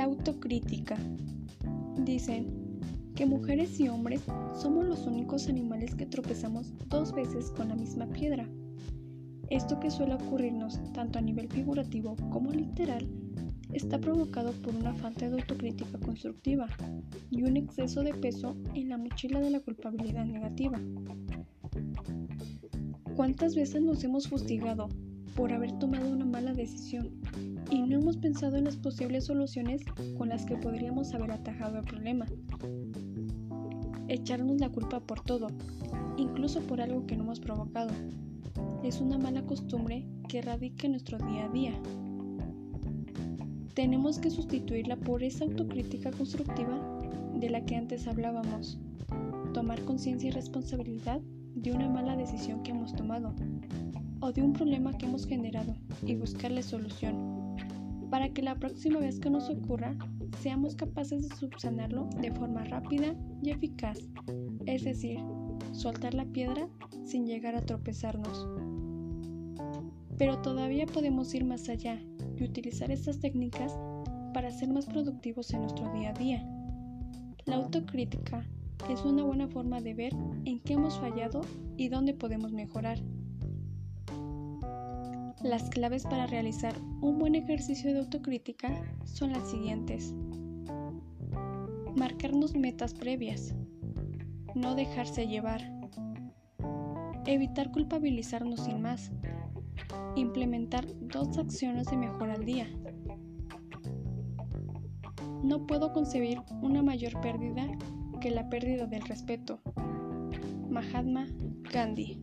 Autocrítica. Dicen que mujeres y hombres somos los únicos animales que tropezamos dos veces con la misma piedra. Esto que suele ocurrirnos tanto a nivel figurativo como literal está provocado por una falta de autocrítica constructiva y un exceso de peso en la mochila de la culpabilidad negativa. ¿Cuántas veces nos hemos fustigado por haber tomado una mala decisión y no hemos pensado en las posibles soluciones con las que podríamos haber atajado el problema? Echarnos la culpa por todo, incluso por algo que no hemos provocado, es una mala costumbre que radica en nuestro día a día. Tenemos que sustituirla por esa autocrítica constructiva de la que antes hablábamos, tomar conciencia y responsabilidad de una mala decisión que hemos tomado o de un problema que hemos generado y buscarle solución, para que la próxima vez que nos ocurra seamos capaces de subsanarlo de forma rápida y eficaz, es decir, soltar la piedra sin llegar a tropezarnos. Pero todavía podemos ir más allá y utilizar estas técnicas para ser más productivos en nuestro día a día. La autocrítica es una buena forma de ver en qué hemos fallado y dónde podemos mejorar. Las claves para realizar un buen ejercicio de autocrítica son las siguientes. Marcarnos metas previas. No dejarse llevar. Evitar culpabilizarnos sin más. Implementar dos acciones de mejora al día. No puedo concebir una mayor pérdida que la pérdida del respeto. Mahatma Gandhi